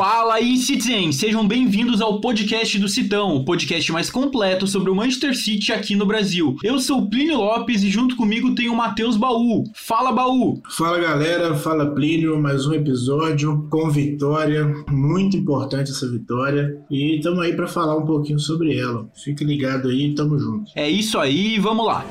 Fala aí, Citizen! Sejam bem-vindos ao podcast do Citão, o podcast mais completo sobre o Manchester City aqui no Brasil. Eu sou o Plínio Lopes e junto comigo tem o Matheus Baú. Fala, Baú! Fala, galera. Fala, Plínio. Mais um episódio com vitória. Muito importante essa vitória. E estamos aí para falar um pouquinho sobre ela. Fique ligado aí, tamo junto. É isso aí, vamos lá!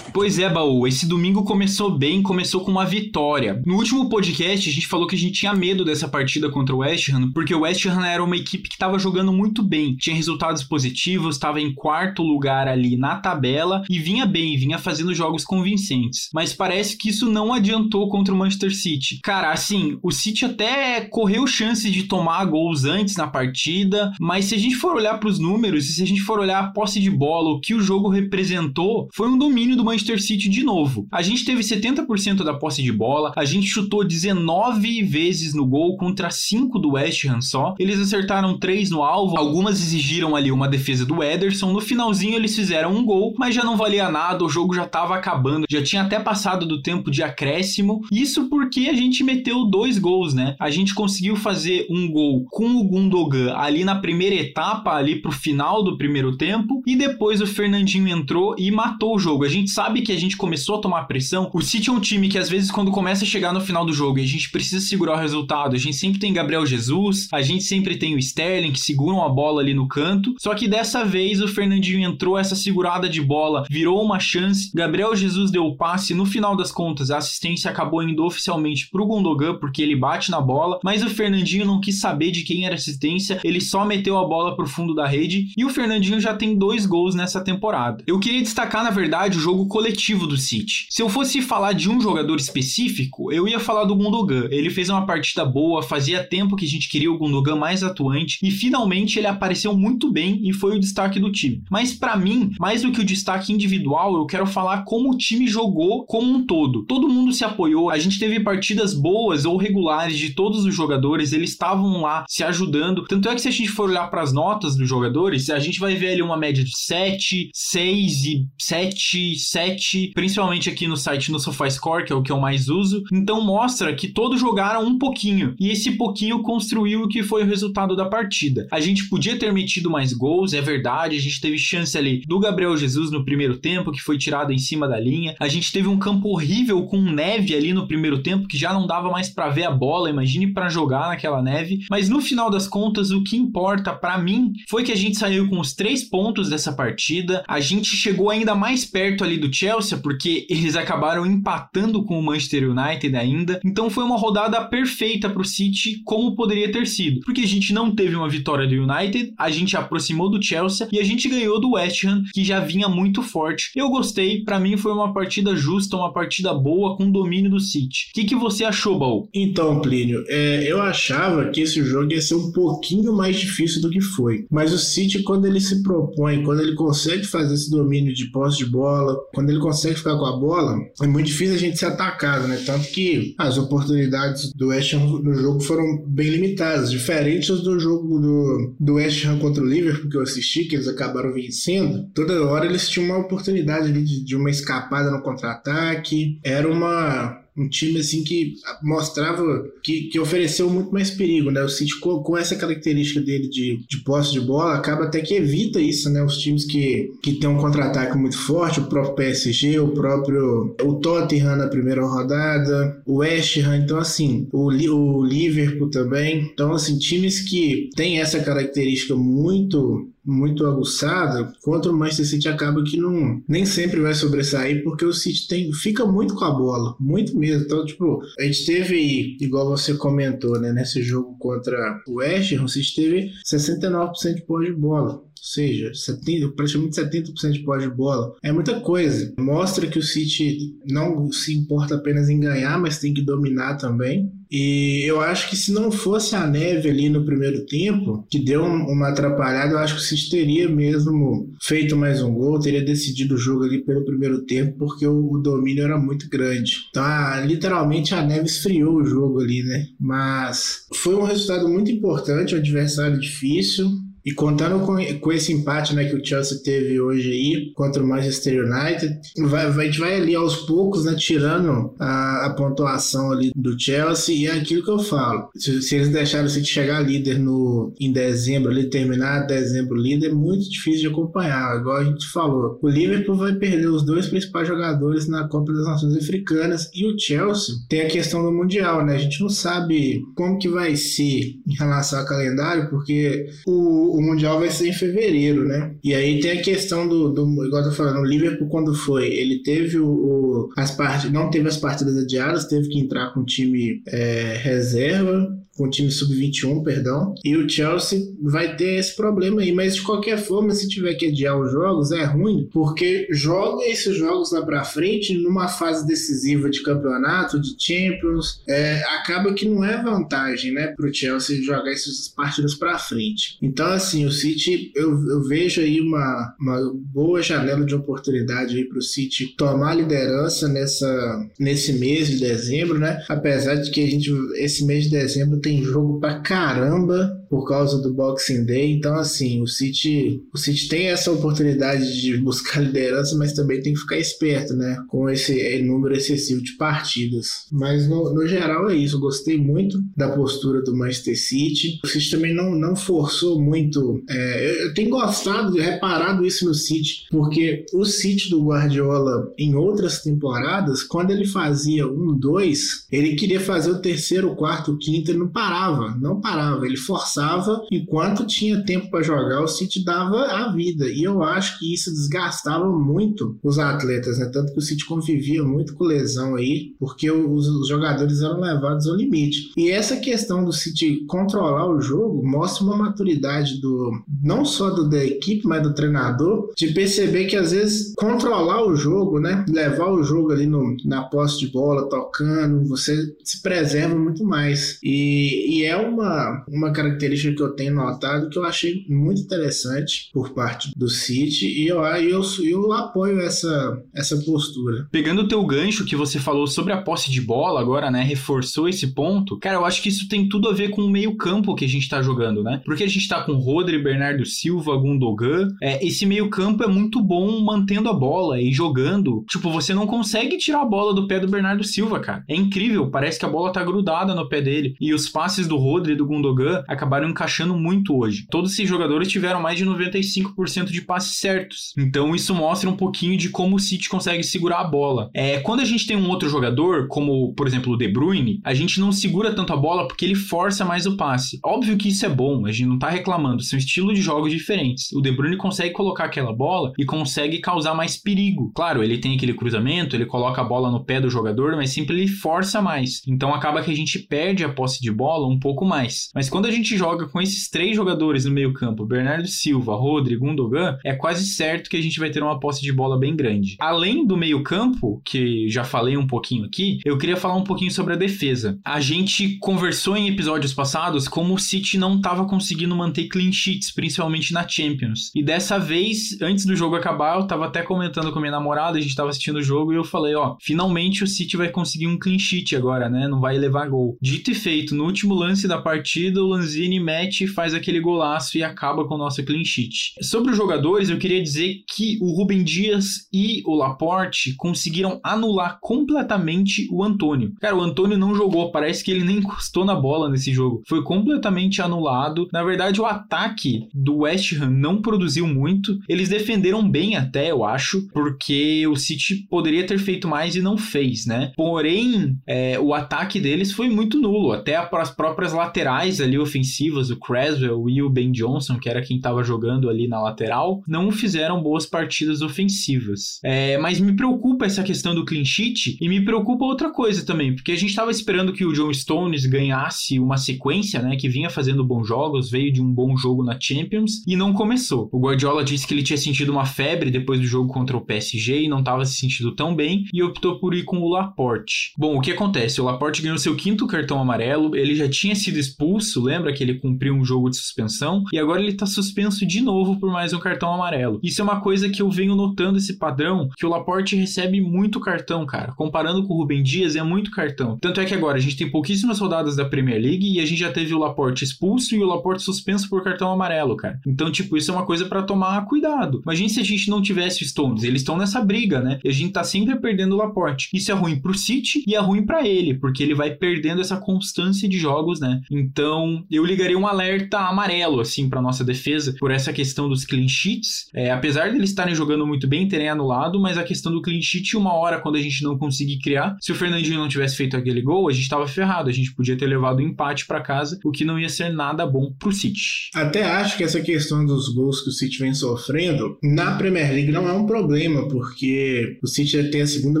Pois é, Baú, esse domingo começou bem, começou com uma vitória. No último podcast, a gente falou que a gente tinha medo dessa partida contra o West Ham, porque o West Ham era uma equipe que estava jogando muito bem, tinha resultados positivos, estava em quarto lugar ali na tabela e vinha bem, vinha fazendo jogos convincentes. Mas parece que isso não adiantou contra o Manchester City. Cara, assim, o City até correu chance de tomar gols antes na partida, mas se a gente for olhar para os números, e se a gente for olhar a posse de bola, o que o jogo representou, foi um domínio do Manchester Manchester City de novo. A gente teve 70% da posse de bola, a gente chutou 19 vezes no gol contra 5 do West Ham só. Eles acertaram 3 no alvo, algumas exigiram ali uma defesa do Ederson. No finalzinho eles fizeram um gol, mas já não valia nada, o jogo já estava acabando, já tinha até passado do tempo de acréscimo. Isso porque a gente meteu dois gols, né? A gente conseguiu fazer um gol com o Gundogan ali na primeira etapa, ali pro final do primeiro tempo, e depois o Fernandinho entrou e matou o jogo. A gente sabe sabe que a gente começou a tomar pressão. O City é um time que às vezes quando começa a chegar no final do jogo e a gente precisa segurar o resultado, a gente sempre tem Gabriel Jesus, a gente sempre tem o Sterling que seguram a bola ali no canto. Só que dessa vez o Fernandinho entrou, essa segurada de bola virou uma chance. Gabriel Jesus deu o passe, no final das contas a assistência acabou indo oficialmente pro Gundogan porque ele bate na bola, mas o Fernandinho não quis saber de quem era assistência, ele só meteu a bola pro fundo da rede e o Fernandinho já tem dois gols nessa temporada. Eu queria destacar na verdade o jogo coletivo do City. Se eu fosse falar de um jogador específico, eu ia falar do Gundogan. Ele fez uma partida boa, fazia tempo que a gente queria o Gundogan mais atuante e finalmente ele apareceu muito bem e foi o destaque do time. Mas para mim, mais do que o destaque individual, eu quero falar como o time jogou como um todo. Todo mundo se apoiou, a gente teve partidas boas ou regulares de todos os jogadores, eles estavam lá se ajudando. Tanto é que se a gente for olhar para as notas dos jogadores, a gente vai ver ali uma média de 7, 6 e 7, 7 7, principalmente aqui no site no SofaScore, que é o que eu mais uso. Então mostra que todos jogaram um pouquinho e esse pouquinho construiu o que foi o resultado da partida. A gente podia ter metido mais gols, é verdade, a gente teve chance ali do Gabriel Jesus no primeiro tempo, que foi tirado em cima da linha. A gente teve um campo horrível com neve ali no primeiro tempo, que já não dava mais para ver a bola, imagine para jogar naquela neve. Mas no final das contas, o que importa para mim foi que a gente saiu com os três pontos dessa partida. A gente chegou ainda mais perto ali do Chelsea porque eles acabaram empatando com o Manchester United ainda. Então foi uma rodada perfeita para o City, como poderia ter sido. Porque a gente não teve uma vitória do United, a gente aproximou do Chelsea e a gente ganhou do West Ham, que já vinha muito forte. Eu gostei, para mim foi uma partida justa, uma partida boa com domínio do City. O que, que você achou, Baú? Então, Plínio, é, eu achava que esse jogo ia ser um pouquinho mais difícil do que foi. Mas o City, quando ele se propõe, quando ele consegue fazer esse domínio de posse de bola, quando ele ele consegue ficar com a bola, é muito difícil a gente ser atacado, né? Tanto que as oportunidades do West Ham no jogo foram bem limitadas, diferentes do jogo do, do West Ham contra o Liverpool que eu assisti, que eles acabaram vencendo. Toda hora eles tinham uma oportunidade de, de uma escapada no contra-ataque. Era uma um time assim que mostrava que, que ofereceu muito mais perigo, né? O City com, com, essa característica dele de, de posse de bola acaba até que evita isso, né? Os times que, que tem um contra-ataque muito forte, o próprio PSG, o próprio o Tottenham na primeira rodada, o West Ham, então assim, o, o Liverpool também. Então assim, times que têm essa característica muito muito aguçada, contra o Manchester City acaba que não nem sempre vai sobressair, porque o City tem, fica muito com a bola, muito mesmo. Então, tipo, a gente teve, igual você comentou, né, nesse jogo contra o West Ham, o City teve 69% de posse de bola seja, 70, praticamente 70% de posse de bola. É muita coisa. Mostra que o City não se importa apenas em ganhar, mas tem que dominar também. E eu acho que se não fosse a neve ali no primeiro tempo, que deu uma atrapalhada, eu acho que o City teria mesmo feito mais um gol, teria decidido o jogo ali pelo primeiro tempo, porque o, domínio era muito grande. Então, literalmente a neve esfriou o jogo ali, né? Mas foi um resultado muito importante, um adversário difícil. E contando com, com esse empate né, que o Chelsea teve hoje aí contra o Manchester United, vai, vai, a gente vai ali aos poucos né, tirando a, a pontuação ali do Chelsea e é aquilo que eu falo. Se, se eles deixaram o City chegar líder no, em dezembro, ali, terminar dezembro líder, é muito difícil de acompanhar. Igual a gente falou, o Liverpool vai perder os dois principais jogadores na Copa das Nações Africanas e o Chelsea tem a questão do Mundial, né? A gente não sabe como que vai ser em relação ao calendário, porque o o Mundial vai ser em fevereiro, né? E aí tem a questão do, do igual eu tô falando, o Liverpool quando foi, ele teve o, o as partes, não teve as partidas adiadas, teve que entrar com o time é, reserva, com o time sub-21, perdão. E o Chelsea vai ter esse problema aí, mas de qualquer forma, se tiver que adiar os jogos, é ruim, porque joga esses jogos lá pra frente numa fase decisiva de campeonato, de Champions, é, acaba que não é vantagem, né, pro Chelsea jogar essas partidas pra frente. Então, assim, o City, eu, eu vejo aí uma, uma boa janela de oportunidade aí pro City tomar liderança nessa, nesse mês de dezembro, né, apesar de que a gente, esse mês de dezembro tem jogo pra caramba por causa do Boxing Day. Então, assim, o City, o City tem essa oportunidade de buscar liderança, mas também tem que ficar esperto, né? Com esse número excessivo de partidas. Mas, no, no geral, é isso. Eu gostei muito da postura do Manchester City. O City também não, não forçou muito. É, eu tenho gostado, reparado isso no City, porque o City do Guardiola, em outras temporadas, quando ele fazia um, dois, ele queria fazer o terceiro, o quarto, o quinto, ele não parava, não parava. Ele forçava forçava, enquanto tinha tempo para jogar, o City dava a vida. E eu acho que isso desgastava muito os atletas, né? Tanto que o City convivia muito com lesão aí, porque os, os jogadores eram levados ao limite. E essa questão do City controlar o jogo mostra uma maturidade do não só do, da equipe, mas do treinador, de perceber que às vezes controlar o jogo, né? Levar o jogo ali no, na posse de bola, tocando, você se preserva muito mais. E, e é uma, uma característica característica que eu tenho notado que eu achei muito interessante por parte do City e eu, eu, eu apoio essa, essa postura. Pegando o teu gancho que você falou sobre a posse de bola agora, né, reforçou esse ponto, cara, eu acho que isso tem tudo a ver com o meio campo que a gente tá jogando, né? Porque a gente tá com Rodri, Bernardo Silva, Gundogan, é, esse meio campo é muito bom mantendo a bola e jogando. Tipo, você não consegue tirar a bola do pé do Bernardo Silva, cara. É incrível, parece que a bola tá grudada no pé dele. E os passes do Rodri e do Gundogan acabaram acabaram encaixando muito hoje. Todos esses jogadores tiveram mais de 95% de passes certos. Então isso mostra um pouquinho de como o City consegue segurar a bola. É, quando a gente tem um outro jogador, como por exemplo o De Bruyne, a gente não segura tanto a bola porque ele força mais o passe. Óbvio que isso é bom, a gente não tá reclamando, são estilos de jogos diferentes. O De Bruyne consegue colocar aquela bola e consegue causar mais perigo. Claro, ele tem aquele cruzamento, ele coloca a bola no pé do jogador, mas sempre ele força mais. Então acaba que a gente perde a posse de bola um pouco mais. Mas quando a gente joga com esses três jogadores no meio-campo, Bernardo Silva, Rodrigo, Gundogan, é quase certo que a gente vai ter uma posse de bola bem grande. Além do meio-campo, que já falei um pouquinho aqui, eu queria falar um pouquinho sobre a defesa. A gente conversou em episódios passados como o City não estava conseguindo manter clean sheets, principalmente na Champions. E dessa vez, antes do jogo acabar, eu tava até comentando com minha namorada, a gente tava assistindo o jogo e eu falei, ó, finalmente o City vai conseguir um clean sheet agora, né? Não vai levar gol. Dito e feito, no último lance da partida, o Lanzini mete, faz aquele golaço e acaba com o nosso clean sheet. Sobre os jogadores, eu queria dizer que o Rubem Dias e o Laporte conseguiram anular completamente o Antônio. Cara, o Antônio não jogou, parece que ele nem encostou na bola nesse jogo. Foi completamente anulado. Na verdade, o ataque do West Ham não produziu muito. Eles defenderam bem até, eu acho, porque o City poderia ter feito mais e não fez, né? Porém, é, o ataque deles foi muito nulo. Até as próprias laterais ali ofensivas ofensivas, o Creswell e o Ben Johnson, que era quem estava jogando ali na lateral, não fizeram boas partidas ofensivas. É, mas me preocupa essa questão do clean sheet e me preocupa outra coisa também, porque a gente estava esperando que o John Stones ganhasse uma sequência, né, que vinha fazendo bons jogos, veio de um bom jogo na Champions e não começou. O Guardiola disse que ele tinha sentido uma febre depois do jogo contra o PSG e não estava se sentindo tão bem e optou por ir com o Laporte. Bom, o que acontece? O Laporte ganhou seu quinto cartão amarelo, ele já tinha sido expulso, lembra que ele cumpriu um jogo de suspensão e agora ele está suspenso de novo por mais um cartão amarelo. Isso é uma coisa que eu venho notando esse padrão, que o Laporte recebe muito cartão, cara. Comparando com o Rubem Dias, é muito cartão. Tanto é que agora a gente tem pouquíssimas rodadas da Premier League e a gente já teve o Laporte expulso e o Laporte suspenso por cartão amarelo, cara. Então, tipo, isso é uma coisa para tomar cuidado. Imagina se a gente não tivesse o Stones, eles estão nessa briga, né? E a gente tá sempre perdendo o Laporte. Isso é ruim pro City e é ruim para ele, porque ele vai perdendo essa constância de jogos, né? Então, eu ligaria um alerta amarelo, assim, para nossa defesa, por essa questão dos clean sheets. É, apesar de eles estarem jogando muito bem, terem anulado, mas a questão do clean sheet, uma hora, quando a gente não conseguir criar, se o Fernandinho não tivesse feito aquele gol, a gente tava ferrado. A gente podia ter levado o um empate para casa, o que não ia ser nada bom pro City. Até acho que essa questão dos gols que o City vem sofrendo, na Premier League não é um problema, porque o City tem a segunda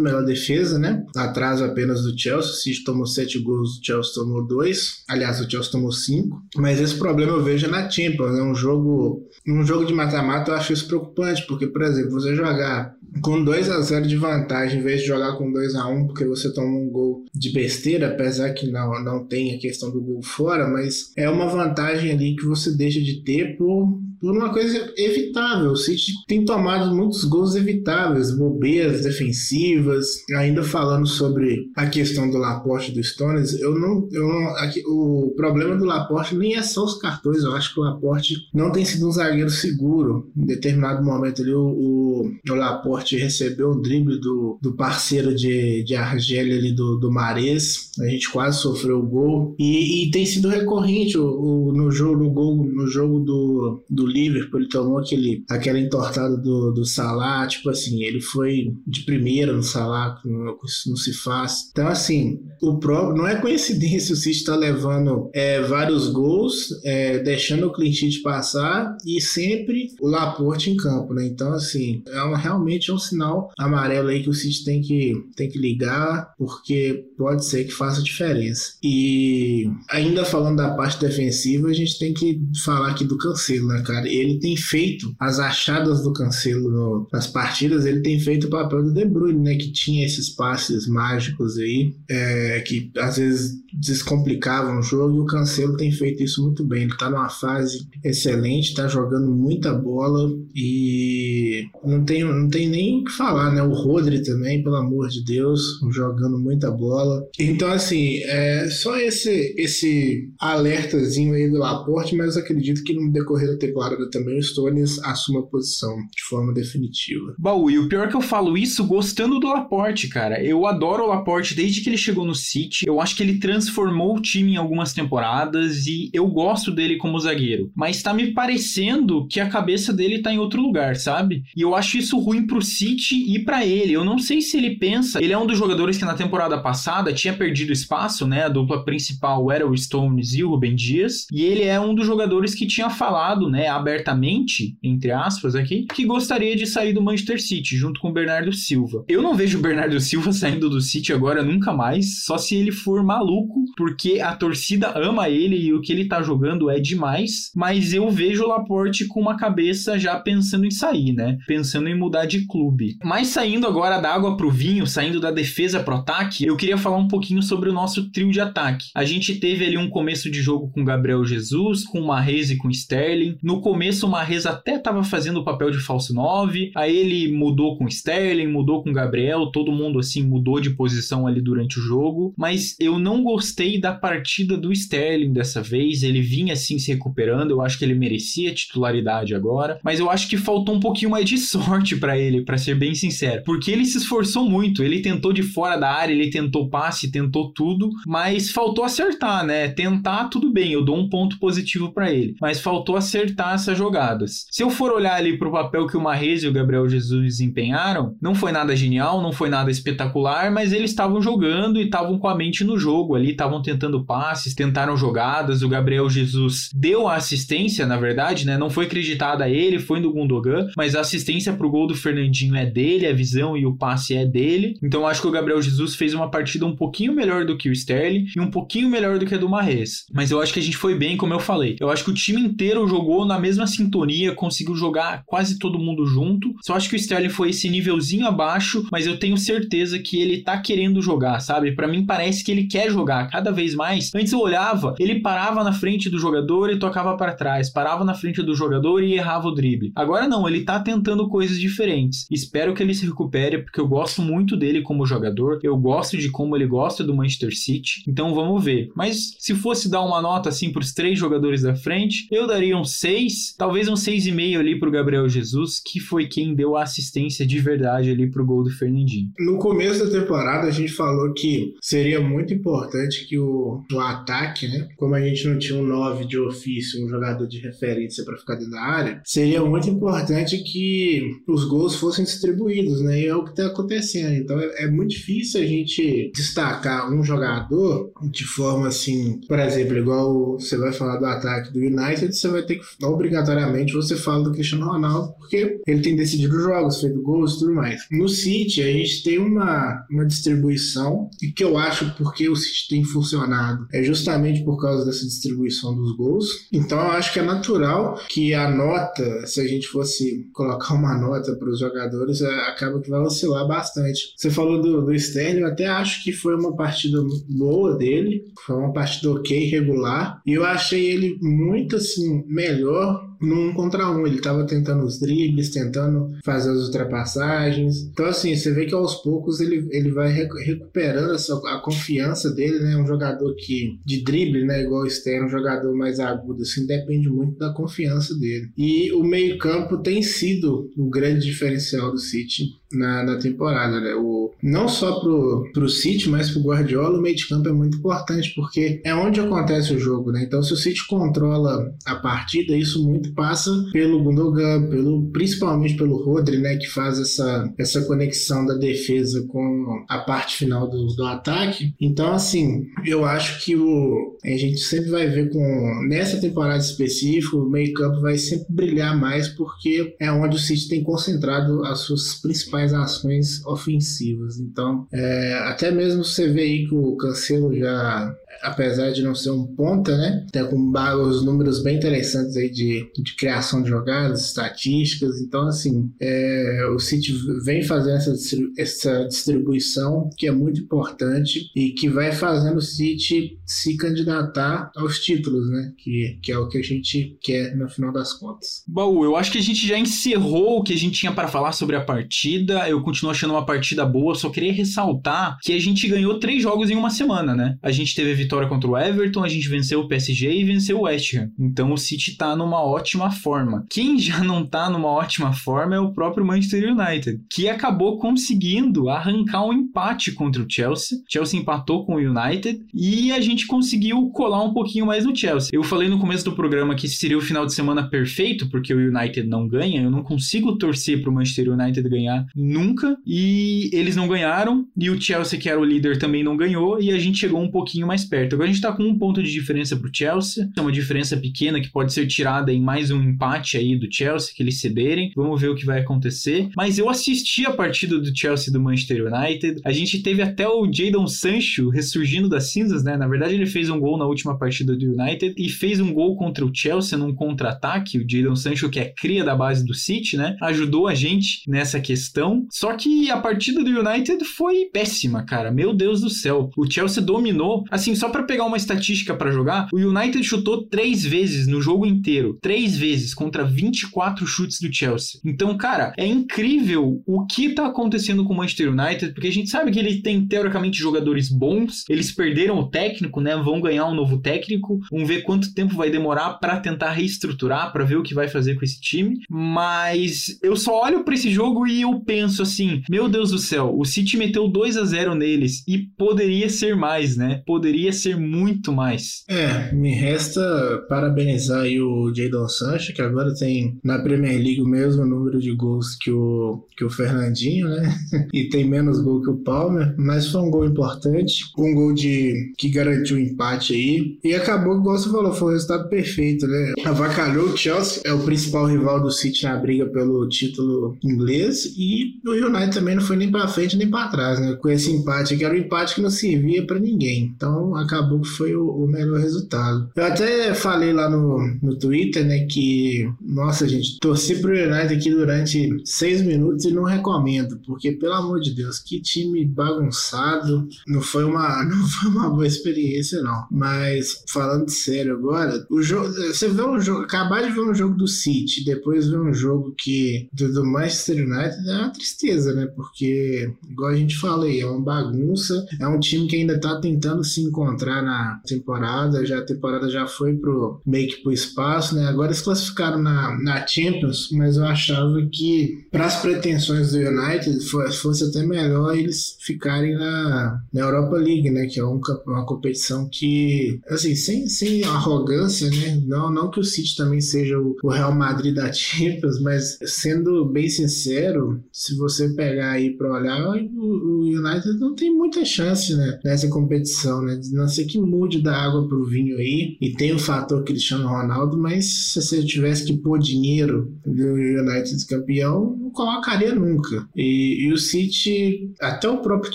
melhor defesa, né? Atrás apenas do Chelsea. O City tomou sete gols, o Chelsea tomou dois. Aliás, o Chelsea tomou cinco. Mas esse problema eu vejo na Champions. É um jogo, um jogo de mata-mata, eu acho isso preocupante, porque, por exemplo, você jogar com 2 a 0 de vantagem, em vez de jogar com 2 a 1 porque você toma um gol de besteira, apesar que não, não tem a questão do gol fora, mas é uma vantagem ali que você deixa de ter por, por uma coisa evitável. O City tem tomado muitos gols evitáveis, bobeiras defensivas. Ainda falando sobre a questão do Laporte do Stones, eu não, eu não aqui, o problema do Laporte nem é só os cartões. Eu acho que o Laporte não tem sido um zagueiro seguro. Em determinado momento ali, o, o, o Laporte recebeu o drible do, do parceiro de, de Argélia ali do, do Mares. A gente quase sofreu o gol. E, e tem sido recorrente o, o, no jogo, no gol, no jogo do, do Liverpool, ele tomou aquele, aquela entortada do, do Salah, tipo assim, ele foi de primeira no Salah, isso não se faz. Então, assim, o próprio, não é coincidência o City estar tá levando é, vários gols, é, deixando o clean sheet passar e sempre o Laporte em campo, né? Então, assim, é uma, realmente é um sinal amarelo aí que o City tem que, tem que ligar, porque pode ser que faça diferença. E ainda falando da parte defensiva, a gente tem que falar aqui do Cancelo, né, cara? Ele tem feito as achadas do Cancelo no, nas partidas, ele tem feito o papel do De Bruyne, né, que tinha esses passes mágicos aí, é, que às vezes descomplicavam o jogo, e o Cancelo tem feito isso muito bem. Ele tá numa fase excelente, tá jogando muita bola e não tem, não tem nem o que falar, né? O Rodri também, pelo amor de Deus, jogando muita bola. Então, assim, é só esse, esse alertazinho aí do Laporte, mas acredito que no decorrer da temporada também o Stones assuma a posição de forma definitiva. Baú, e o pior que eu falo isso gostando do Laporte, cara. Eu adoro o Laporte desde que ele chegou no City. Eu acho que ele transformou o time em algumas temporadas e eu gosto dele como zagueiro. Mas tá me parecendo que a cabeça dele tá em outro lugar, sabe? E eu acho isso ruim pro City e para ele. Eu não sei se ele pensa. Ele é um dos jogadores que na temporada passada tinha perdido espaço, né? A dupla principal era o Stones e o Rubem Dias. E ele é um dos jogadores que tinha falado, né, abertamente, entre aspas aqui, que gostaria de sair do Manchester City junto com o Bernardo Silva. Eu não vejo o Bernardo Silva saindo do City agora nunca mais, só se ele for maluco, porque a torcida ama ele e o que ele tá jogando é demais, mas eu vejo o Laporte com uma cabeça já pensando em sair, né? Pensando em mudar de clube. Mas saindo agora da água pro vinho, saindo da defesa pro ataque, eu queria falar um pouquinho sobre o nosso trio de ataque. A gente teve ali um começo de jogo com Gabriel Jesus, com Marrez e com Sterling. No começo o Marrez até tava fazendo o papel de falso 9, aí ele mudou com Sterling, mudou com Gabriel, todo mundo assim mudou de posição ali durante o jogo, mas eu não gostei da partida do Sterling dessa vez, ele vinha assim se recuperando, eu acho que ele merecia titularidade agora, mas eu acho que faltou um pouquinho mais de sorte para ele, para ser bem sincero, porque ele se esforçou muito, ele tentou de fora da área, ele tentou passe, tentou tudo, mas faltou acertar, né? Tentar tudo bem, eu dou um ponto positivo para ele, mas faltou acertar essas jogadas. Se eu for olhar ali pro papel que o Marrez e o Gabriel Jesus desempenharam, não foi nada genial, não foi nada espetacular, mas eles estavam jogando e estavam com a mente no jogo ali, estavam tentando passes, tentaram jogadas, o Gabriel Jesus deu a assistência, na verdade, né? Não foi acreditada a ele, foi do Gundogan, mas a assistência pro gol do Fernandinho é dele, a visão e o passe é dele. Então acho que o Gabriel Jesus fez uma partida um pouquinho melhor do que o Sterling e um pouquinho melhor do que a do Marrez. Mas eu acho que a gente foi bem, como eu falei. Eu acho que o time inteiro jogou na mesma sintonia, conseguiu jogar quase todo mundo junto. Só acho que o Sterling foi esse nívelzinho abaixo, mas eu tenho certeza que ele tá querendo jogar, sabe? Para mim parece que ele quer jogar cada vez mais. Antes eu olhava, ele parava na frente do jogador e tocava para trás, parava na frente do jogador e errava o drible. Agora não, ele tá tentando coisas diferentes. Espero que ele se recupere porque eu gosto muito dele como jogador, eu gosto de como ele gosta do Manchester City. Então vamos ver. Mas se fosse dar uma nota assim pros três jogadores da frente, eu daria um 6, talvez um 6,5 ali pro Gabriel Jesus, que foi quem deu a assistência de verdade ali pro gol do Fernandinho. No começo da temporada a gente falou que seria muito importante que o, o ataque, né, como a gente não tinha um 9 de ofício, um jogador de referência para ficar dentro da área, seria muito importante que os gols fossem distribuídos, né? E é o que está acontecendo. Então é, é, muito difícil a gente destacar um jogador de forma assim, por exemplo, igual você vai falar do ataque do United, você vai ter que obrigatoriamente você fala do Cristiano Ronaldo, porque ele tem decidido jogos, feito gols e tudo mais. No City a gente tem uma, uma distribuição e que eu acho porque o City tem funcionado é justamente por causa dessa distribuição dos gols. Então eu acho que é natural que a nota, se a gente fosse colocar uma nota para os jogadores, é, acaba que vai oscilar bastante. Você falou do, do Sterling, eu até acho que foi uma partida boa dele, foi uma partida ok, regular, e eu achei ele muito assim melhor num contra um. Ele estava tentando os dribles, tentando fazer as ultrapassagens. Então, assim, você vê que aos poucos ele, ele vai recuperando essa, a confiança dele, né? Um jogador que de drible, né? Igual o Stern, um jogador mais agudo, assim, depende muito da confiança dele. E o meio-campo tem sido o grande diferencial do City na, na temporada, né? O, não só pro, pro City, mas pro Guardiola, o meio de campo é muito importante, porque é onde acontece o jogo, né? Então, se o City controla a partida, isso muito passa pelo Gundogan, pelo, principalmente pelo Rodri, né? Que faz essa, essa conexão da defesa com a parte final do, do ataque. Então, assim, eu acho que o, a gente sempre vai ver com, nessa temporada específica, o meio campo vai sempre brilhar mais, porque é onde o City tem concentrado as suas principais ações ofensivas. Então, é, até mesmo você vê aí que o Cancelo já apesar de não ser um ponta, né? Tem com os números bem interessantes aí de, de criação de jogadas, estatísticas. Então, assim, é, o City vem fazendo essa, essa distribuição que é muito importante e que vai fazendo o City se candidatar aos títulos, né? Que, que é o que a gente quer no final das contas. Baú, eu acho que a gente já encerrou o que a gente tinha para falar sobre a partida. Eu continuo achando uma partida boa, só queria ressaltar que a gente ganhou três jogos em uma semana, né? A gente teve vitória contra o Everton, a gente venceu o PSG e venceu o West Ham. Então o City tá numa ótima forma. Quem já não tá numa ótima forma é o próprio Manchester United, que acabou conseguindo arrancar um empate contra o Chelsea. Chelsea empatou com o United e a gente conseguiu colar um pouquinho mais no Chelsea. Eu falei no começo do programa que seria o final de semana perfeito, porque o United não ganha, eu não consigo torcer pro Manchester United ganhar nunca, e eles não ganharam, e o Chelsea, que era o líder, também não ganhou, e a gente chegou um pouquinho mais perto perto. Agora a gente tá com um ponto de diferença pro Chelsea. É uma diferença pequena que pode ser tirada em mais um empate aí do Chelsea, que eles cederem. Vamos ver o que vai acontecer. Mas eu assisti a partida do Chelsea do Manchester United. A gente teve até o Jadon Sancho ressurgindo das cinzas, né? Na verdade, ele fez um gol na última partida do United e fez um gol contra o Chelsea num contra-ataque. O Jadon Sancho, que é cria da base do City, né? Ajudou a gente nessa questão. Só que a partida do United foi péssima, cara. Meu Deus do céu. O Chelsea dominou. Assim, só para pegar uma estatística para jogar, o United chutou três vezes no jogo inteiro. Três vezes contra 24 chutes do Chelsea. Então, cara, é incrível o que tá acontecendo com o Manchester United, porque a gente sabe que ele tem teoricamente jogadores bons, eles perderam o técnico, né? Vão ganhar um novo técnico, vamos ver quanto tempo vai demorar para tentar reestruturar, para ver o que vai fazer com esse time. Mas eu só olho para esse jogo e eu penso assim: meu Deus do céu, o City meteu 2 a 0 neles e poderia ser mais, né? Poderia ser muito mais. É, me resta parabenizar aí o Jadon Sancho, que agora tem na Premier League o mesmo número de gols que o, que o Fernandinho, né? e tem menos gol que o Palmer, mas foi um gol importante, um gol de que garantiu o empate aí. E acabou, igual você falou, foi o resultado perfeito, né? Avacalhou o Chelsea, é o principal rival do City na briga pelo título inglês, e o United também não foi nem para frente nem para trás, né? Com esse empate, que era um empate que não servia para ninguém. Então acabou que foi o, o melhor resultado. Eu até falei lá no, no Twitter, né, que, nossa, gente, torci pro United aqui durante seis minutos e não recomendo, porque, pelo amor de Deus, que time bagunçado. Não foi uma, não foi uma boa experiência, não. Mas, falando sério agora, o jogo, você vê um jogo, acabar de ver um jogo do City, depois ver um jogo que do, do Manchester United é uma tristeza, né? Porque, igual a gente aí, é uma bagunça, é um time que ainda tá tentando se encontrar na temporada, já a temporada já foi pro meio que pro espaço, né? Agora eles classificaram na, na Champions, mas eu achava que para as pretensões do United fosse até melhor eles ficarem na, na Europa League, né? Que é um, uma competição que, assim, sem, sem arrogância, né? Não, não que o City também seja o, o Real Madrid da Champions, mas sendo bem sincero, se você pegar aí para olhar, o, o, United não tem muita chance, né? Nessa competição, né? Não sei que mude da água pro vinho aí. E tem o fator Cristiano Ronaldo, mas se você tivesse que pôr dinheiro do United campeão, não colocaria nunca. E, e, o City, até o próprio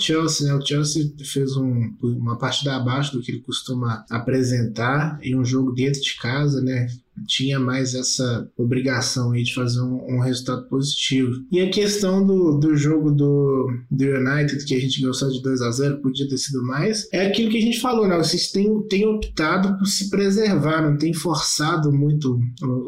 Chelsea, né? O Chelsea fez um, uma partida abaixo do que ele costuma apresentar em um jogo dentro de casa, né? Tinha mais essa obrigação aí de fazer um, um, resultado positivo. E a questão do, do jogo do, do United, que a gente ganhou só de 2 a 0 podia ter sido mais, é aquilo que a gente falou, né? Vocês têm, têm optado por se preservar, não tem forçado muito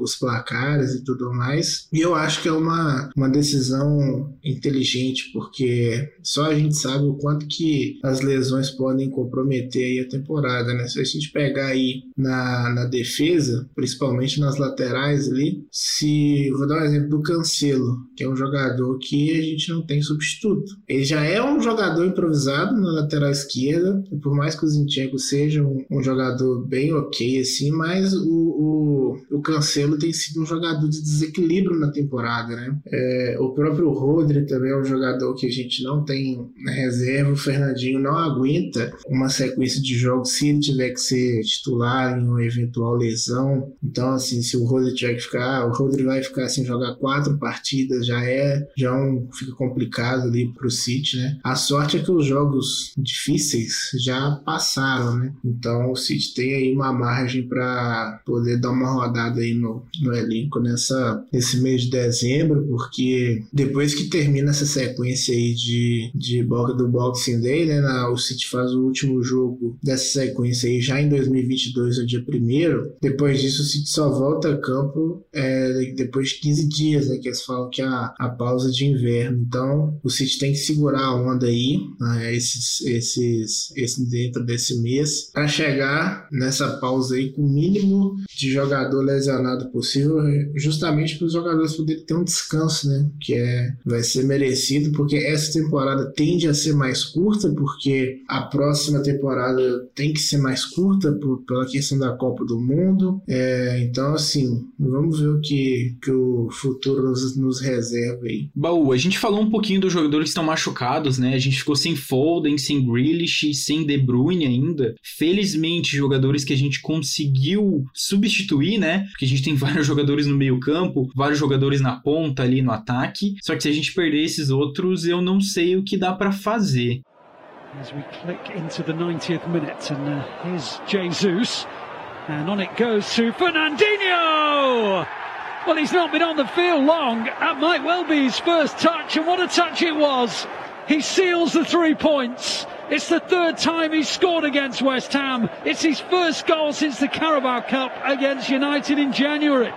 os placares e tudo mais. E eu acho que é uma, uma decisão inteligente, porque só a gente sabe o quanto que as lesões podem comprometer aí a temporada, né? Se a gente pegar aí na, na defesa, principalmente principalmente nas laterais ali. Se vou dar um exemplo do Cancelo, que é um jogador que a gente não tem substituto. Ele já é um jogador improvisado na lateral esquerda, por mais que o Zinchenko seja um, um jogador bem ok assim, mas o, o, o, Cancelo tem sido um jogador de desequilíbrio na temporada, né? É, o próprio Rodri também é um jogador que a gente não tem na reserva. O Fernandinho não aguenta uma sequência de jogos se ele tiver que ser titular em uma eventual lesão. Então assim, se o Rodri tiver que ficar, o Rodri vai ficar assim, jogar quatro partidas, já é, já um, fica complicado ali pro City, né? A sorte é que os jogos difíceis já passaram, né? Então o City tem aí uma margem para poder dar uma rodada aí no, no elenco nessa, nesse mês de dezembro, porque depois que termina essa sequência aí de, de do Boxing Day, né? Na, o City faz o último jogo dessa sequência aí já em 2022, no dia primeiro. Depois disso, o City só volta a campo é, depois de 15 dias, né? Que eles falam que é a, a pausa de inverno. Então, o City tem que segurar a onda aí, né, esses, esses, esse, dentro desse mês, para chegar nessa pausa aí com o mínimo de jogador lesionado possível, justamente para os jogadores poderem ter um descanso, né? Que é, vai ser merecido, porque essa temporada tende a ser mais curta, porque a próxima temporada tem que ser mais curta por, pela questão da Copa do Mundo. É, então, assim, vamos ver o que, que o futuro nos, nos reserva aí. Baú, a gente falou um pouquinho dos jogadores que estão machucados, né? A gente ficou sem Foden, sem Grealish, sem De Bruyne ainda. Felizmente, jogadores que a gente conseguiu substituir, né? Porque a gente tem vários jogadores no meio campo, vários jogadores na ponta ali no ataque. Só que se a gente perder esses outros, eu não sei o que dá para fazer. As we click into the 90th minute and uh, here's Jesus And on it goes to Fernandinho! Well, he's not been on the field long. That might well be his first touch, and what a touch it was! He seals the three points. It's the third time he's scored against West Ham. It's his first goal since the Carabao Cup against United in January.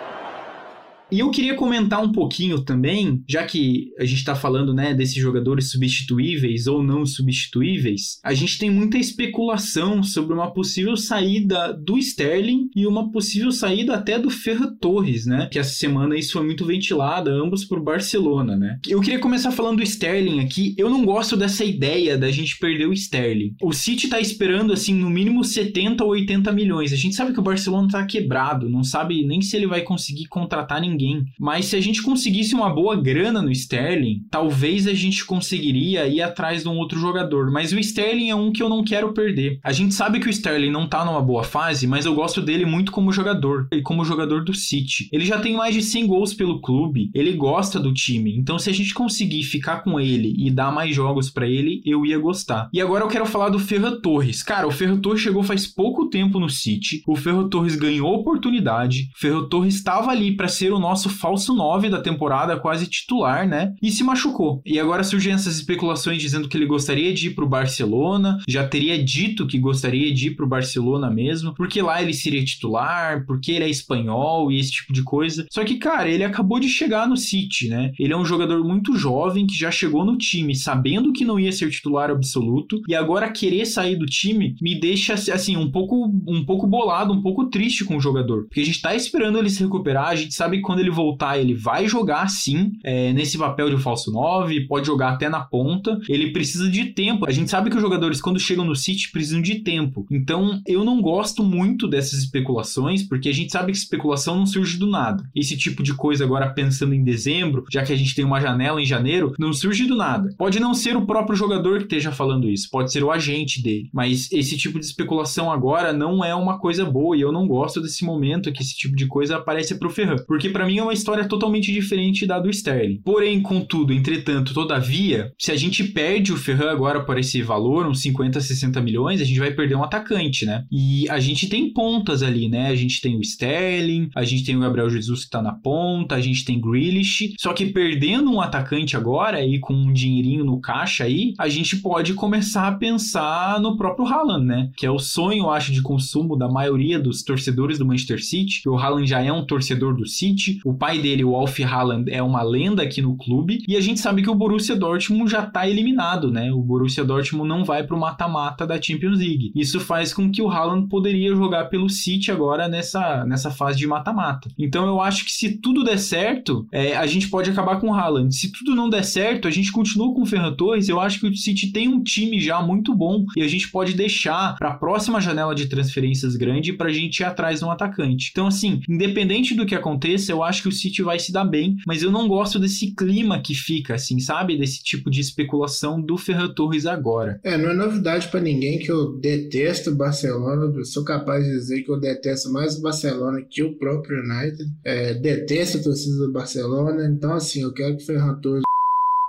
E eu queria comentar um pouquinho também, já que a gente está falando né, desses jogadores substituíveis ou não substituíveis, a gente tem muita especulação sobre uma possível saída do Sterling e uma possível saída até do Ferran Torres, né? Que essa semana isso foi muito ventilado, ambos por Barcelona, né? Eu queria começar falando do Sterling aqui. Eu não gosto dessa ideia da gente perder o Sterling. O City tá esperando, assim, no mínimo 70 ou 80 milhões. A gente sabe que o Barcelona tá quebrado, não sabe nem se ele vai conseguir contratar ninguém ninguém. Mas se a gente conseguisse uma boa grana no Sterling, talvez a gente conseguiria ir atrás de um outro jogador. Mas o Sterling é um que eu não quero perder. A gente sabe que o Sterling não tá numa boa fase, mas eu gosto dele muito como jogador e como jogador do City. Ele já tem mais de 100 gols pelo clube, ele gosta do time. Então se a gente conseguir ficar com ele e dar mais jogos para ele, eu ia gostar. E agora eu quero falar do Ferro Torres. Cara, o Ferro Torres chegou faz pouco tempo no City. O Ferro Torres ganhou oportunidade. O Ferro Torres estava ali para ser o nosso falso 9 da temporada, quase titular, né? E se machucou. E agora surgem essas especulações dizendo que ele gostaria de ir pro Barcelona, já teria dito que gostaria de ir pro Barcelona mesmo, porque lá ele seria titular, porque ele é espanhol e esse tipo de coisa. Só que, cara, ele acabou de chegar no City, né? Ele é um jogador muito jovem que já chegou no time sabendo que não ia ser titular absoluto e agora querer sair do time me deixa assim um pouco um pouco bolado, um pouco triste com o jogador, porque a gente tá esperando ele se recuperar, a gente sabe que quando ele voltar, ele vai jogar sim é, nesse papel de falso 9, pode jogar até na ponta. Ele precisa de tempo. A gente sabe que os jogadores, quando chegam no City, precisam de tempo. Então, eu não gosto muito dessas especulações, porque a gente sabe que especulação não surge do nada. Esse tipo de coisa, agora pensando em dezembro, já que a gente tem uma janela em janeiro, não surge do nada. Pode não ser o próprio jogador que esteja falando isso, pode ser o agente dele. Mas esse tipo de especulação agora não é uma coisa boa e eu não gosto desse momento que esse tipo de coisa aparece pro Ferran. Porque para mim é uma história totalmente diferente da do Sterling. Porém, contudo, entretanto, todavia, se a gente perde o Ferran agora por esse valor, uns 50, 60 milhões, a gente vai perder um atacante, né? E a gente tem pontas ali, né? A gente tem o Sterling, a gente tem o Gabriel Jesus que tá na ponta, a gente tem Grealish. Só que perdendo um atacante agora e com um dinheirinho no caixa aí, a gente pode começar a pensar no próprio Haaland, né? Que é o sonho, acho, de consumo da maioria dos torcedores do Manchester City. O Haaland já é um torcedor do City. O pai dele, o Alf Haaland, é uma lenda aqui no clube. E a gente sabe que o Borussia Dortmund já tá eliminado, né? O Borussia Dortmund não vai pro mata-mata da Champions League. Isso faz com que o Haaland poderia jogar pelo City agora nessa, nessa fase de mata-mata. Então eu acho que se tudo der certo, é, a gente pode acabar com o Haaland. Se tudo não der certo, a gente continua com o Ferran Torres. Eu acho que o City tem um time já muito bom e a gente pode deixar para a próxima janela de transferências grande para a gente ir atrás de um atacante. Então, assim, independente do que aconteça, eu acho que o City vai se dar bem, mas eu não gosto desse clima que fica, assim, sabe? Desse tipo de especulação do Ferran Torres agora. É, não é novidade para ninguém que eu detesto o Barcelona. Eu sou capaz de dizer que eu detesto mais o Barcelona que o próprio United. É, detesto a torcida do Barcelona. Então, assim, eu quero que o Ferran Torres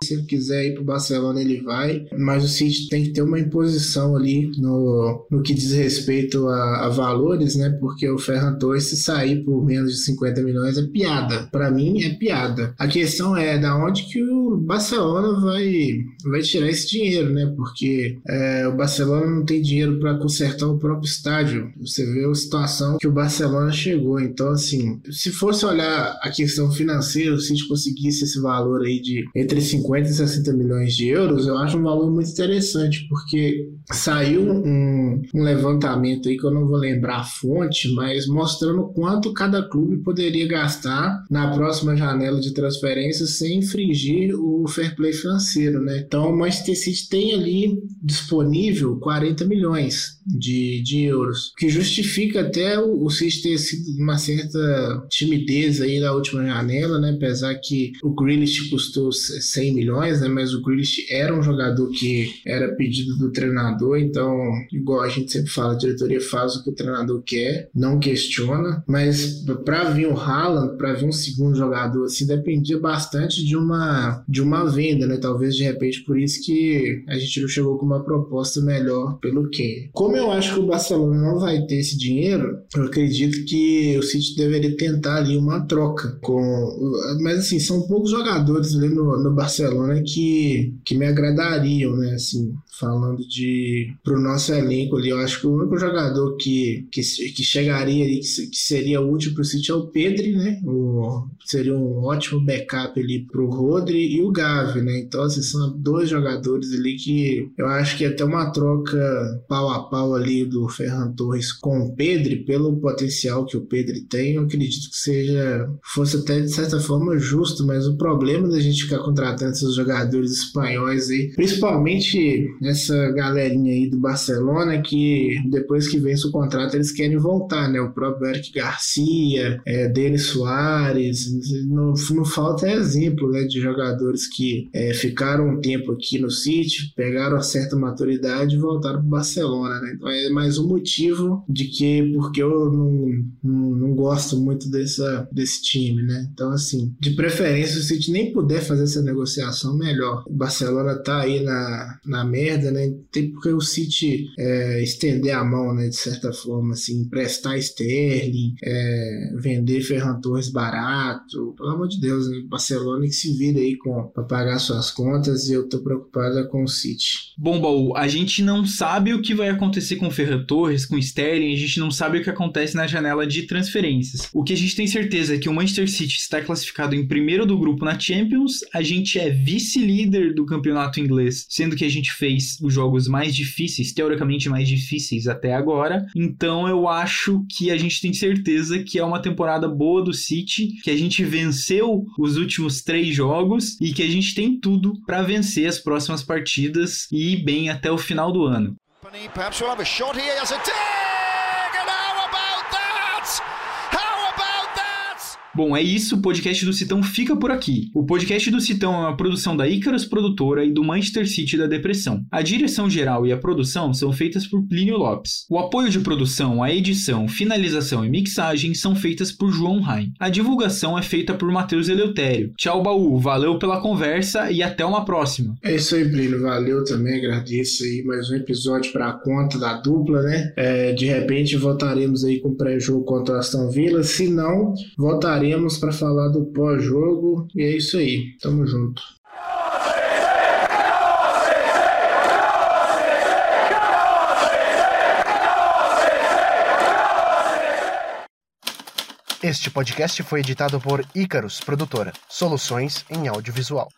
se ele quiser ir para o Barcelona, ele vai. Mas o City tem que ter uma imposição ali no, no que diz respeito a, a valores, né? Porque o Ferran Torres, se sair por menos de 50 milhões, é piada. Para mim, é piada. A questão é da onde que o Barcelona vai, vai tirar esse dinheiro, né? Porque é, o Barcelona não tem dinheiro para consertar o próprio estádio. Você vê a situação que o Barcelona chegou. Então, assim, se fosse olhar a questão financeira, se a gente conseguisse esse valor aí de entre 50 50 e 60 milhões de euros, eu acho um valor muito interessante, porque saiu um, um, levantamento aí que eu não vou lembrar a fonte, mas mostrando quanto cada clube poderia gastar na próxima janela de transferências sem infringir o fair play financeiro, né? Então o Manchester City tem ali disponível 40 milhões de, de euros, que justifica até o, o City ter sido uma certa timidez aí na última janela, né? Apesar que o Grealish custou 100 milhões, né? Mas o Grealish era um jogador que era pedido do treinador, então, igual a gente sempre fala, a diretoria faz o que o treinador quer, não questiona, mas para vir o Haaland, para vir um segundo jogador assim, dependia bastante de uma de uma venda, né? Talvez de repente por isso que a gente não chegou com uma proposta melhor pelo que. Como eu acho que o Barcelona não vai ter esse dinheiro, eu acredito que o City deveria tentar ali uma troca com, mas assim, são poucos jogadores ali no, no Barcelona que, que me agradariam, né? Assim, falando de pro nosso elenco ali, eu acho que o único jogador que, que, que chegaria ali, que, que seria útil pro City é o Pedri, né? O, seria um ótimo backup ali pro Rodri e o Gavi, né? Então, assim, são dois jogadores ali que eu acho que até uma troca pau a pau ali do Ferran Torres com o Pedri, pelo potencial que o Pedri tem, eu acredito que seja, fosse até de certa forma justo, mas o problema da gente ficar contratando esses jogadores espanhóis aí, principalmente essa galerinha aí do Barcelona, que depois que vence o contrato eles querem voltar, né? O próprio Eric Garcia, é, Denis Soares, não, não falta exemplo né, de jogadores que é, ficaram um tempo aqui no City, pegaram uma certa maturidade e voltaram para o Barcelona, né? Então é mais um motivo de que, porque eu não, não, não gosto muito dessa, desse time, né? Então, assim, de preferência, se o City nem puder fazer essa negociação, melhor. O Barcelona tá aí na, na merda, né? Tem porque o City é, estender a mão, né? De certa forma, assim, emprestar Sterling, é, vender Ferran Torres barato. Pelo amor de Deus, né? Barcelona que se vira aí pra pagar suas contas e eu tô preocupada com o City. Bom, Baú, a gente não sabe o que vai acontecer com Ferran Torres, com Sterling, a gente não sabe o que acontece na janela de transferências. O que a gente tem certeza é que o Manchester City está classificado em primeiro do grupo na Champions, a gente é vice-líder do campeonato inglês, sendo que a gente fez os jogos mais difíceis, teoricamente mais difíceis até agora. Então eu acho que a gente tem certeza que é uma temporada boa do City, que a gente venceu os últimos três jogos e que a gente tem tudo para vencer as próximas partidas e ir bem até o final do ano. Perhaps we'll have a shot here. Bom, é isso, o podcast do Citão fica por aqui. O podcast do Citão é uma produção da Icarus Produtora e do Manchester City da Depressão. A direção geral e a produção são feitas por Plínio Lopes. O apoio de produção, a edição, finalização e mixagem são feitas por João Rain. A divulgação é feita por Matheus Eleutério. Tchau, Baú, valeu pela conversa e até uma próxima. É isso aí, Brino. Valeu também, agradeço aí mais um episódio para a conta da dupla, né? É, de repente voltaremos aí com o pré-jogo contra o Aston Villa. Se não, voltaremos para falar do pós-jogo. E é isso aí. Tamo junto. Este podcast foi editado por Icarus Produtora, soluções em audiovisual.